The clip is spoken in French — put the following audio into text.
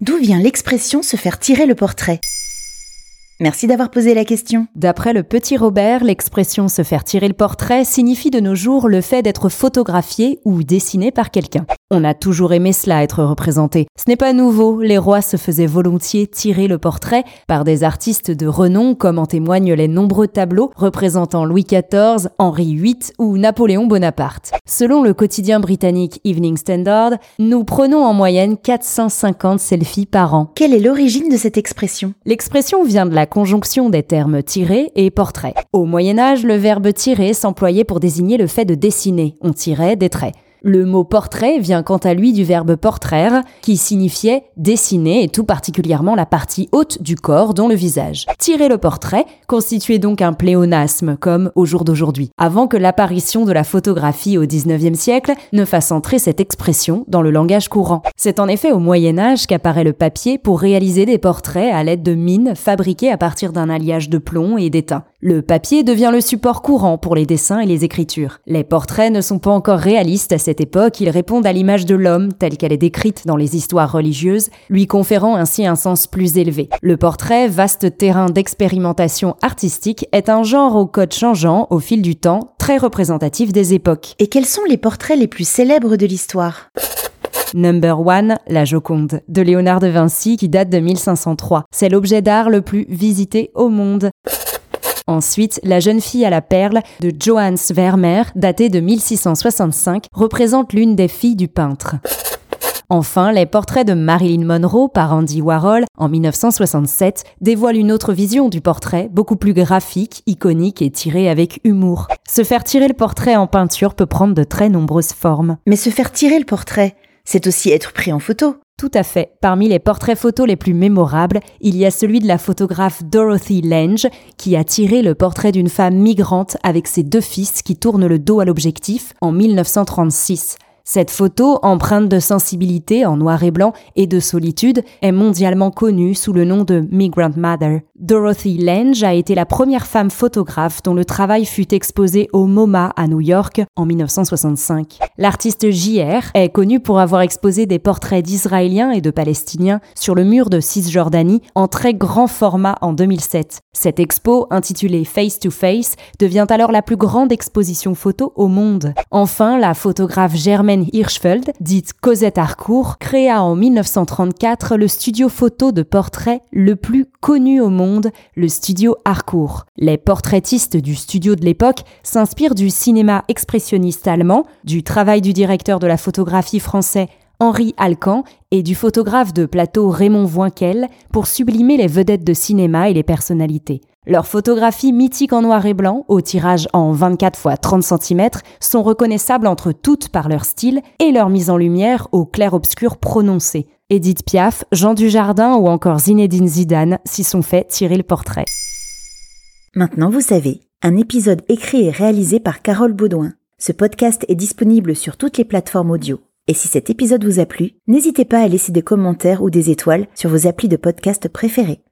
D'où vient l'expression se faire tirer le portrait? Merci d'avoir posé la question. D'après le petit Robert, l'expression se faire tirer le portrait signifie de nos jours le fait d'être photographié ou dessiné par quelqu'un. On a toujours aimé cela être représenté. Ce n'est pas nouveau, les rois se faisaient volontiers tirer le portrait par des artistes de renom comme en témoignent les nombreux tableaux représentant Louis XIV, Henri VIII ou Napoléon Bonaparte. Selon le quotidien britannique Evening Standard, nous prenons en moyenne 450 selfies par an. Quelle est l'origine de cette expression? L'expression vient de la conjonction des termes tirer et portrait. Au Moyen Âge, le verbe tirer s'employait pour désigner le fait de dessiner. On tirait des traits. Le mot portrait vient quant à lui du verbe portraire, qui signifiait dessiner et tout particulièrement la partie haute du corps, dont le visage. Tirer le portrait constituait donc un pléonasme, comme au jour d'aujourd'hui, avant que l'apparition de la photographie au XIXe siècle ne fasse entrer cette expression dans le langage courant. C'est en effet au Moyen Âge qu'apparaît le papier pour réaliser des portraits à l'aide de mines fabriquées à partir d'un alliage de plomb et d'étain. Le papier devient le support courant pour les dessins et les écritures. Les portraits ne sont pas encore réalistes à cette époque, ils répondent à l'image de l'homme telle qu'elle est décrite dans les histoires religieuses, lui conférant ainsi un sens plus élevé. Le portrait, vaste terrain d'expérimentation artistique, est un genre au code changeant au fil du temps, très représentatif des époques. Et quels sont les portraits les plus célèbres de l'histoire? Number one, la Joconde, de Léonard de Vinci qui date de 1503. C'est l'objet d'art le plus visité au monde. Ensuite, La jeune fille à la perle de Johannes Vermeer, datée de 1665, représente l'une des filles du peintre. Enfin, les portraits de Marilyn Monroe par Andy Warhol en 1967 dévoilent une autre vision du portrait, beaucoup plus graphique, iconique et tiré avec humour. Se faire tirer le portrait en peinture peut prendre de très nombreuses formes. Mais se faire tirer le portrait, c'est aussi être pris en photo. Tout à fait. Parmi les portraits photos les plus mémorables, il y a celui de la photographe Dorothy Lange, qui a tiré le portrait d'une femme migrante avec ses deux fils qui tournent le dos à l'objectif en 1936. Cette photo, empreinte de sensibilité en noir et blanc et de solitude, est mondialement connue sous le nom de Migrant Mother. Dorothy Lange a été la première femme photographe dont le travail fut exposé au MoMA à New York en 1965. L'artiste JR est connu pour avoir exposé des portraits d'Israéliens et de Palestiniens sur le mur de Cisjordanie en très grand format en 2007. Cette expo, intitulée Face to Face, devient alors la plus grande exposition photo au monde. Enfin, la photographe Hirschfeld, dite Cosette Harcourt, créa en 1934 le studio photo de portrait le plus connu au monde, le studio Harcourt. Les portraitistes du studio de l'époque s'inspirent du cinéma expressionniste allemand, du travail du directeur de la photographie français Henri Alcan et du photographe de plateau Raymond Voinquel pour sublimer les vedettes de cinéma et les personnalités. Leurs photographies mythiques en noir et blanc, au tirage en 24 x 30 cm, sont reconnaissables entre toutes par leur style et leur mise en lumière au clair-obscur prononcé. Edith Piaf, Jean Dujardin ou encore Zinedine Zidane s'y sont fait tirer le portrait. Maintenant vous savez, un épisode écrit et réalisé par Carole Baudouin. Ce podcast est disponible sur toutes les plateformes audio. Et si cet épisode vous a plu, n'hésitez pas à laisser des commentaires ou des étoiles sur vos applis de podcast préférés.